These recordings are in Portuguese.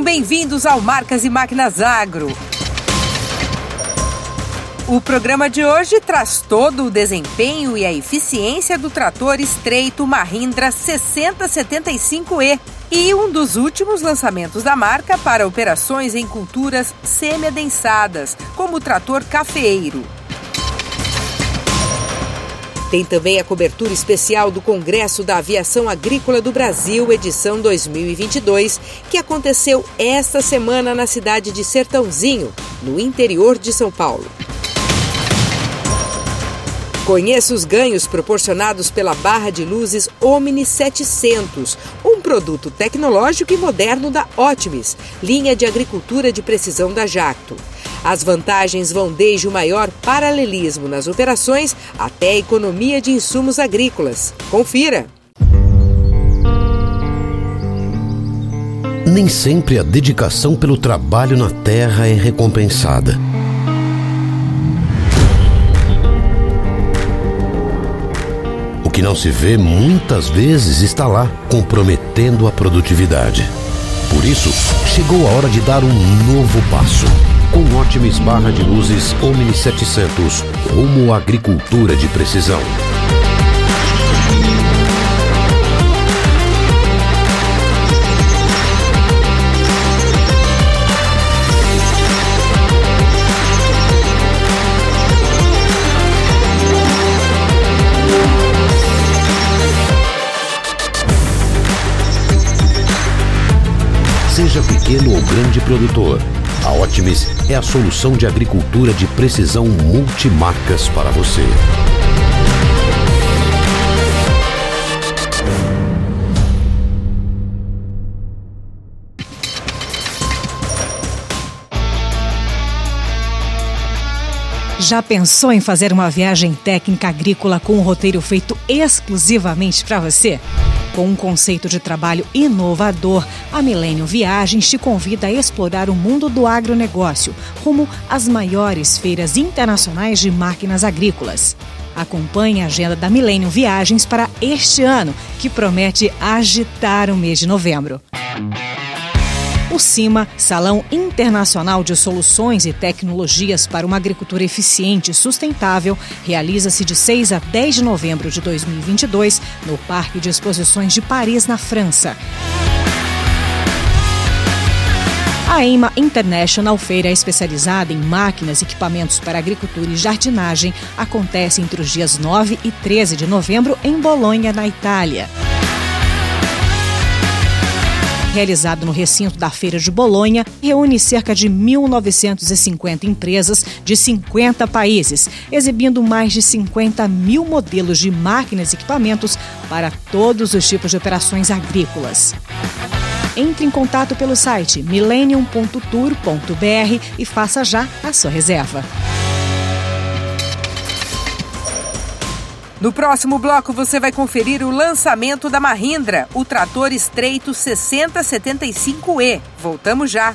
Sejam bem-vindos ao Marcas e Máquinas Agro. O programa de hoje traz todo o desempenho e a eficiência do trator estreito Mahindra 6075E e um dos últimos lançamentos da marca para operações em culturas semi-adensadas, como o trator cafeeiro. Tem também a cobertura especial do Congresso da Aviação Agrícola do Brasil, edição 2022, que aconteceu esta semana na cidade de Sertãozinho, no interior de São Paulo. Conheça os ganhos proporcionados pela barra de luzes Omni 700, um produto tecnológico e moderno da Optimis, linha de agricultura de precisão da Jacto. As vantagens vão desde o maior paralelismo nas operações até a economia de insumos agrícolas. Confira! Nem sempre a dedicação pelo trabalho na terra é recompensada. O que não se vê muitas vezes está lá, comprometendo a produtividade. Por isso, chegou a hora de dar um novo passo com ótimas barra de luzes Omni 700, rumo à agricultura de precisão. Seja pequeno ou grande produtor, a Optimis é a solução de agricultura de precisão multimarcas para você. Já pensou em fazer uma viagem técnica agrícola com um roteiro feito exclusivamente para você? Com um conceito de trabalho inovador, a Millennium Viagens te convida a explorar o mundo do agronegócio, rumo às maiores feiras internacionais de máquinas agrícolas. Acompanhe a agenda da Millennium Viagens para este ano, que promete agitar o mês de novembro. O CIMA, Salão Internacional de Soluções e Tecnologias para uma Agricultura Eficiente e Sustentável, realiza-se de 6 a 10 de novembro de 2022 no Parque de Exposições de Paris, na França. A EIMA International, feira especializada em máquinas e equipamentos para agricultura e jardinagem, acontece entre os dias 9 e 13 de novembro em Bolonha, na Itália realizado no recinto da Feira de Bolonha, reúne cerca de 1.950 empresas de 50 países, exibindo mais de 50 mil modelos de máquinas e equipamentos para todos os tipos de operações agrícolas. Entre em contato pelo site millennium.tour.br e faça já a sua reserva. No próximo bloco você vai conferir o lançamento da Mahindra, o trator estreito 6075E. Voltamos já.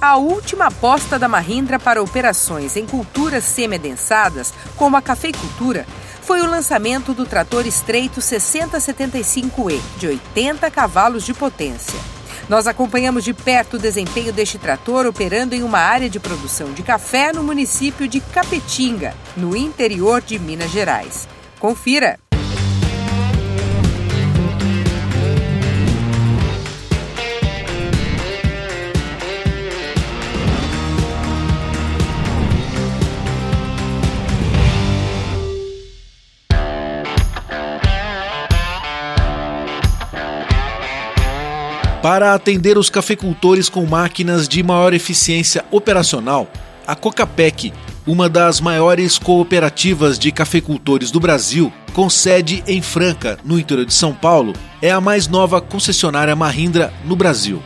A última aposta da Mahindra para operações em culturas semi-adensadas, como a cafeicultura, foi o lançamento do trator estreito 6075E, de 80 cavalos de potência. Nós acompanhamos de perto o desempenho deste trator operando em uma área de produção de café no município de Capetinga, no interior de Minas Gerais. Confira! Para atender os cafeicultores com máquinas de maior eficiência operacional, a Cocapec, uma das maiores cooperativas de cafeicultores do Brasil, com sede em Franca, no interior de São Paulo, é a mais nova concessionária Mahindra no Brasil.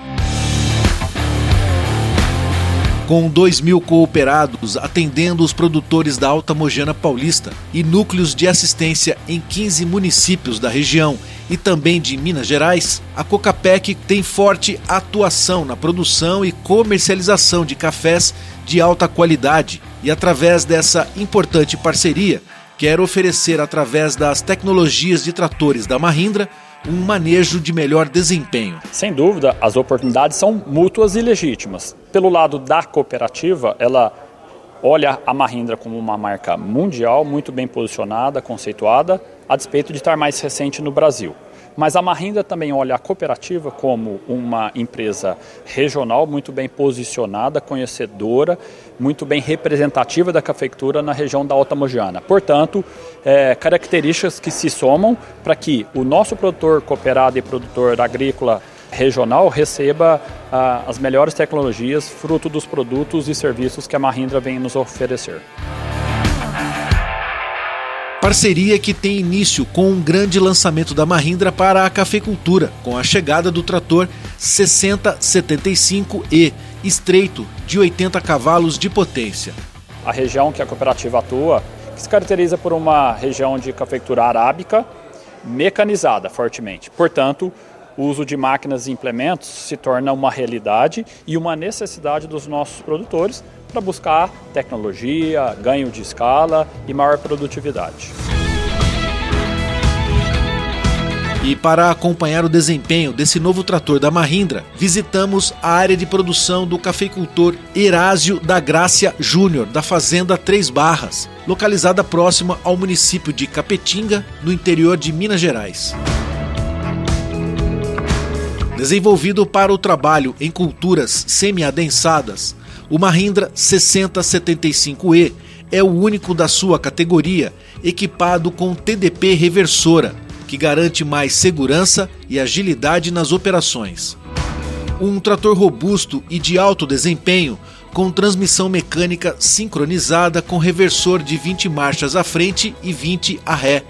Com 2 mil cooperados atendendo os produtores da Alta Mojana Paulista e núcleos de assistência em 15 municípios da região e também de Minas Gerais, a Cocapec tem forte atuação na produção e comercialização de cafés de alta qualidade. E, através dessa importante parceria, quer oferecer, através das tecnologias de tratores da Mahindra, um manejo de melhor desempenho. Sem dúvida, as oportunidades são mútuas e legítimas. Pelo lado da cooperativa, ela olha a Mahindra como uma marca mundial, muito bem posicionada, conceituada, a despeito de estar mais recente no Brasil. Mas a Mahindra também olha a cooperativa como uma empresa regional muito bem posicionada, conhecedora, muito bem representativa da cafeicultura na região da Alta Mogiana. Portanto, é, características que se somam para que o nosso produtor cooperado e produtor agrícola regional receba ah, as melhores tecnologias fruto dos produtos e serviços que a Mahindra vem nos oferecer. Parceria que tem início com um grande lançamento da Mahindra para a cafeicultura, com a chegada do trator 6075E, estreito, de 80 cavalos de potência. A região que a cooperativa atua que se caracteriza por uma região de cafeicultura arábica, mecanizada fortemente. Portanto, o uso de máquinas e implementos se torna uma realidade e uma necessidade dos nossos produtores para buscar tecnologia, ganho de escala e maior produtividade. E para acompanhar o desempenho desse novo trator da Mahindra, visitamos a área de produção do cafeicultor Erásio da Grácia Júnior, da Fazenda Três Barras, localizada próxima ao município de Capetinga, no interior de Minas Gerais. Desenvolvido para o trabalho em culturas semi-adensadas, o Mahindra 6075E é o único da sua categoria equipado com TDP reversora, que garante mais segurança e agilidade nas operações. Um trator robusto e de alto desempenho, com transmissão mecânica sincronizada com reversor de 20 marchas à frente e 20 à ré,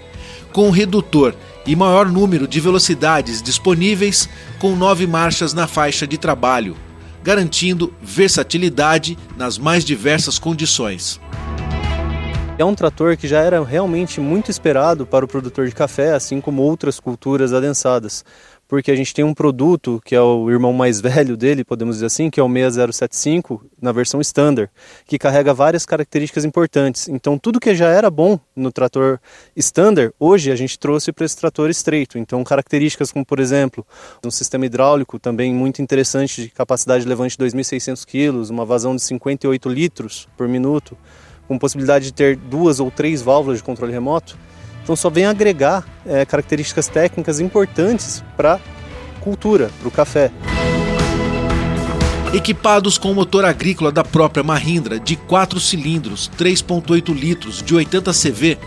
com redutor e maior número de velocidades disponíveis, com nove marchas na faixa de trabalho, garantindo versatilidade nas mais diversas condições. É um trator que já era realmente muito esperado para o produtor de café, assim como outras culturas adensadas, porque a gente tem um produto que é o irmão mais velho dele, podemos dizer assim, que é o 6075 na versão standard, que carrega várias características importantes. Então, tudo que já era bom no trator standard, hoje a gente trouxe para esse trator estreito. Então, características como, por exemplo, um sistema hidráulico também muito interessante de capacidade de levante de 2.600 kg, uma vazão de 58 litros por minuto, com possibilidade de ter duas ou três válvulas de controle remoto. Então só vem agregar é, características técnicas importantes para cultura, para o café. Equipados com motor agrícola da própria Mahindra de 4 cilindros, 3.8 litros, de 80 CV,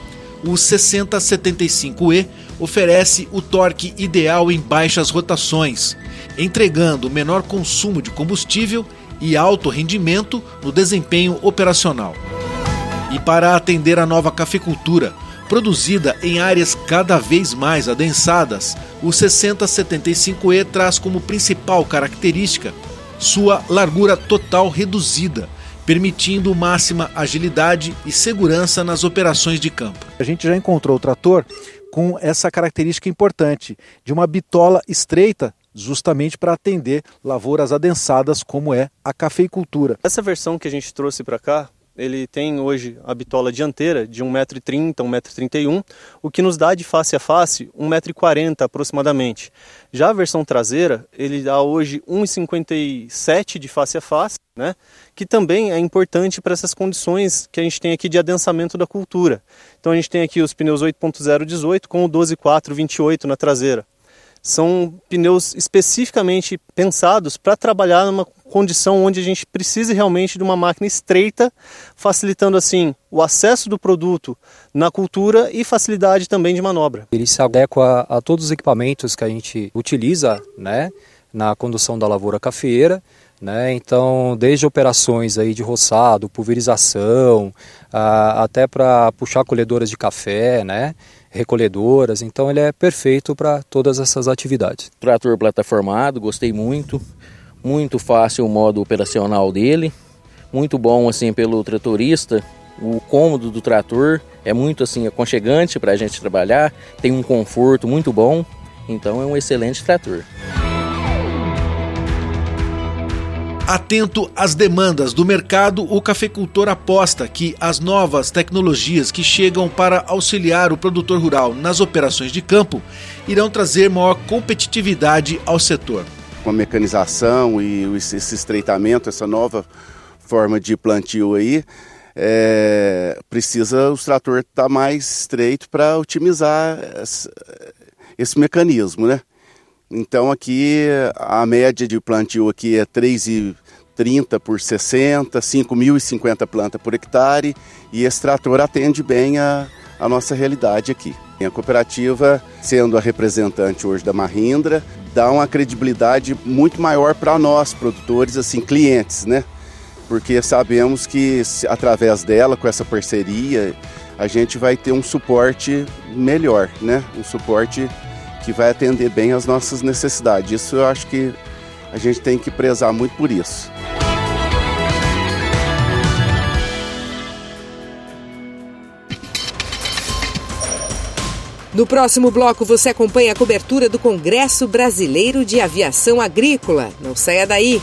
o 6075E oferece o torque ideal em baixas rotações, entregando menor consumo de combustível e alto rendimento no desempenho operacional. E para atender a nova cafeicultura, Produzida em áreas cada vez mais adensadas, o 6075E traz como principal característica sua largura total reduzida, permitindo máxima agilidade e segurança nas operações de campo. A gente já encontrou o trator com essa característica importante de uma bitola estreita justamente para atender lavouras adensadas como é a cafeicultura. Essa versão que a gente trouxe para cá ele tem hoje a bitola dianteira de 1,30m, 1,31m, o que nos dá de face a face 1,40m aproximadamente. Já a versão traseira, ele dá hoje 1,57 de face a face, né? que também é importante para essas condições que a gente tem aqui de adensamento da cultura. Então a gente tem aqui os pneus 8.018 com o 12.428 na traseira são pneus especificamente pensados para trabalhar numa condição onde a gente precise realmente de uma máquina estreita, facilitando assim o acesso do produto na cultura e facilidade também de manobra. Ele se adequa a, todos os equipamentos que a gente utiliza, né, na condução da lavoura cafeeira. Né? Então, desde operações aí de roçado, pulverização, a, até para puxar colhedoras de café, né? recolhedoras, então ele é perfeito para todas essas atividades. Trator plataformado, gostei muito, muito fácil o modo operacional dele, muito bom assim pelo tratorista, o cômodo do trator é muito assim aconchegante para a gente trabalhar, tem um conforto muito bom, então é um excelente trator. Atento às demandas do mercado, o cafeicultor aposta que as novas tecnologias que chegam para auxiliar o produtor rural nas operações de campo irão trazer maior competitividade ao setor. Com a mecanização e esse estreitamento, essa nova forma de plantio aí, é, precisa o trator estar tá mais estreito para otimizar esse, esse mecanismo, né? Então aqui a média de plantio aqui é 3,30 por 60, 5.050 plantas por hectare e esse trator atende bem a, a nossa realidade aqui. A cooperativa, sendo a representante hoje da Mahindra, dá uma credibilidade muito maior para nós, produtores, assim, clientes, né? Porque sabemos que através dela, com essa parceria, a gente vai ter um suporte melhor, né? Um suporte que vai atender bem as nossas necessidades. Isso eu acho que a gente tem que prezar muito por isso. No próximo bloco você acompanha a cobertura do Congresso Brasileiro de Aviação Agrícola. Não saia daí.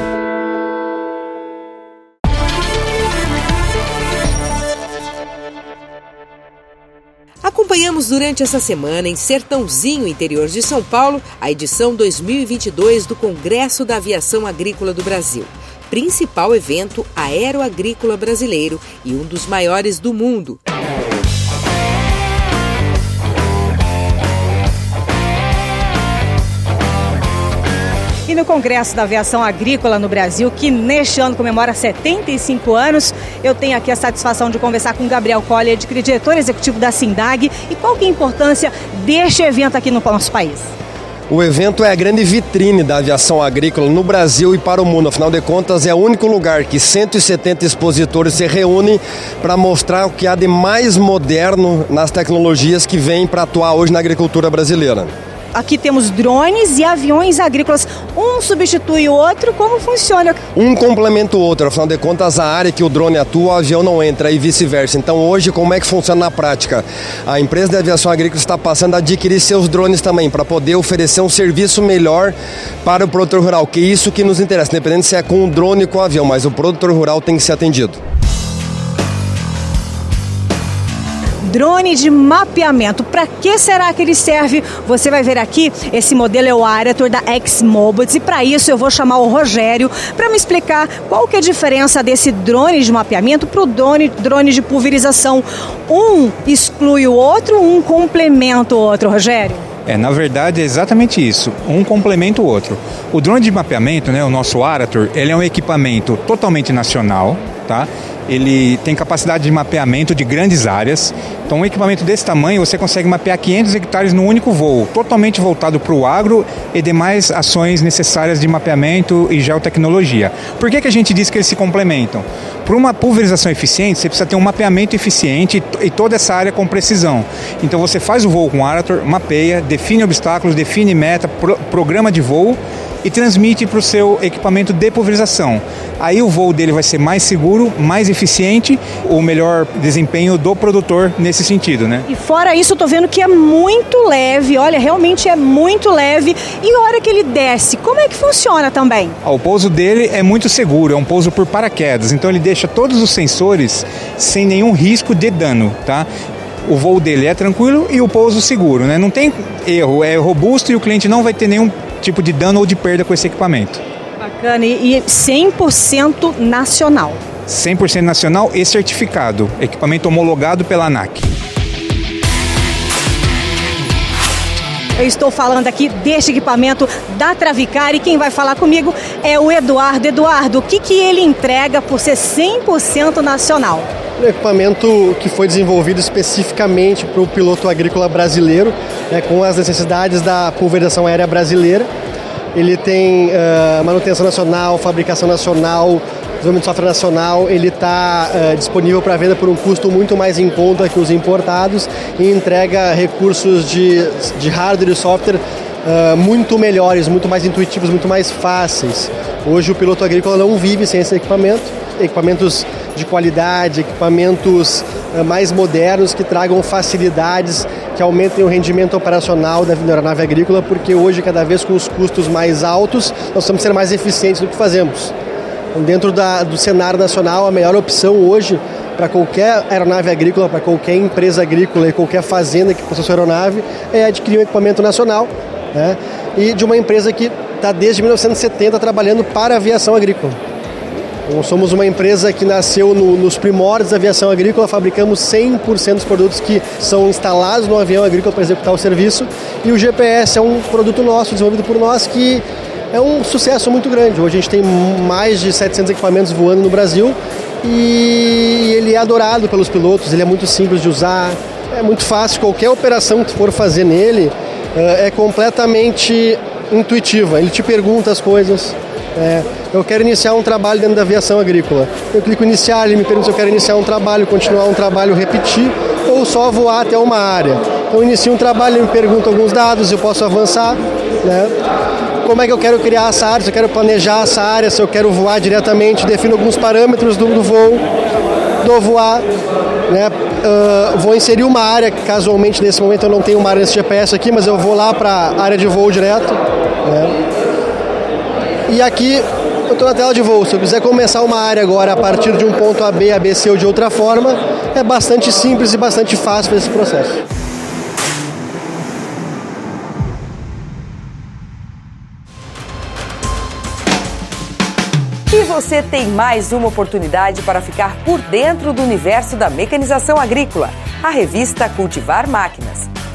Durante essa semana em Sertãozinho, interior de São Paulo, a edição 2022 do Congresso da Aviação Agrícola do Brasil, principal evento aeroagrícola brasileiro e um dos maiores do mundo. Congresso da Aviação Agrícola no Brasil, que neste ano comemora 75 anos, eu tenho aqui a satisfação de conversar com Gabriel Collier, diretor executivo da SINDAG. E qual que é a importância deste evento aqui no nosso país? O evento é a grande vitrine da aviação agrícola no Brasil e para o mundo. Afinal de contas, é o único lugar que 170 expositores se reúnem para mostrar o que há de mais moderno nas tecnologias que vêm para atuar hoje na agricultura brasileira. Aqui temos drones e aviões agrícolas. Um substitui o outro. Como funciona? Um complementa o outro. Afinal de contas, a área que o drone atua, o avião não entra e vice-versa. Então, hoje, como é que funciona na prática? A empresa de aviação agrícola está passando a adquirir seus drones também para poder oferecer um serviço melhor para o produtor rural. Que é isso que nos interessa, independente se é com o drone ou com o avião, mas o produtor rural tem que ser atendido. Drone de mapeamento. Para que será que ele serve? Você vai ver aqui, esse modelo é o Arator da X-Mobots e para isso eu vou chamar o Rogério para me explicar qual que é a diferença desse drone de mapeamento para o drone, drone de pulverização. Um exclui o outro, um complementa o outro, Rogério? É, na verdade é exatamente isso, um complementa o outro. O drone de mapeamento, né, o nosso Arator, ele é um equipamento totalmente nacional, tá? ele tem capacidade de mapeamento de grandes áreas. Então, um equipamento desse tamanho, você consegue mapear 500 hectares no único voo, totalmente voltado para o agro e demais ações necessárias de mapeamento e geotecnologia. Por que, que a gente diz que eles se complementam? Para uma pulverização eficiente, você precisa ter um mapeamento eficiente e toda essa área com precisão. Então, você faz o voo com o Arator, mapeia, define obstáculos, define meta, pro, programa de voo e transmite para o seu equipamento de pulverização. Aí o voo dele vai ser mais seguro, mais eficiente, o melhor desempenho do produtor nesse sentido, né? E fora isso, eu tô vendo que é muito leve, olha, realmente é muito leve. E a hora que ele desce, como é que funciona também? Ah, o pouso dele é muito seguro, é um pouso por paraquedas, então ele deixa todos os sensores sem nenhum risco de dano, tá? o voo dele é tranquilo e o pouso seguro, né? Não tem erro, é robusto e o cliente não vai ter nenhum tipo de dano ou de perda com esse equipamento. Bacana, e 100% nacional. 100% nacional e certificado, equipamento homologado pela ANAC. Eu estou falando aqui deste equipamento da Travicar e quem vai falar comigo é o Eduardo. Eduardo, o que, que ele entrega por ser 100% nacional? Um equipamento que foi desenvolvido especificamente para o piloto agrícola brasileiro, né, com as necessidades da pulverização aérea brasileira. Ele tem uh, manutenção nacional, fabricação nacional, desenvolvimento de software nacional, ele está uh, disponível para venda por um custo muito mais em conta que os importados e entrega recursos de, de hardware e software uh, muito melhores, muito mais intuitivos, muito mais fáceis. Hoje o piloto agrícola não vive sem esse equipamento, equipamentos de qualidade, equipamentos uh, mais modernos que tragam facilidades que aumentem o rendimento operacional da aeronave agrícola, porque hoje, cada vez com os custos mais altos, nós precisamos ser mais eficientes no que fazemos. Então, dentro da, do cenário nacional, a melhor opção hoje para qualquer aeronave agrícola, para qualquer empresa agrícola e qualquer fazenda que possua sua aeronave, é adquirir um equipamento nacional né? e de uma empresa que está desde 1970 trabalhando para a aviação agrícola. Somos uma empresa que nasceu no, nos primórdios da aviação agrícola, fabricamos 100% dos produtos que são instalados no avião agrícola para executar o serviço e o GPS é um produto nosso, desenvolvido por nós, que é um sucesso muito grande. Hoje a gente tem mais de 700 equipamentos voando no Brasil e ele é adorado pelos pilotos, ele é muito simples de usar, é muito fácil, qualquer operação que for fazer nele eh, é completamente intuitiva. Ele te pergunta as coisas, É, eu quero iniciar um trabalho dentro da aviação agrícola. Eu clico iniciar, ele me pergunta se eu quero iniciar um trabalho, continuar um trabalho, repetir ou só voar até uma área. Então eu inicio um trabalho, ele me pergunta alguns dados, eu posso avançar, né? Como é que eu quero criar essa área, se eu quero planejar essa área, se eu quero voar diretamente, defino alguns parâmetros do, do voo, dou voar, né? Uh, vou inserir uma área, casualmente nesse momento eu não tenho uma área nesse GPS aqui, mas eu vou lá para a área de voo direto. Né? E aqui eu estou na tela de voo. Se eu quiser começar uma área agora a partir de um ponto A, B, A, B, C ou de outra forma, é bastante simples e bastante fácil esse processo. E você tem mais uma oportunidade para ficar por dentro do universo da mecanização agrícola. A revista Cultivar Máquinas.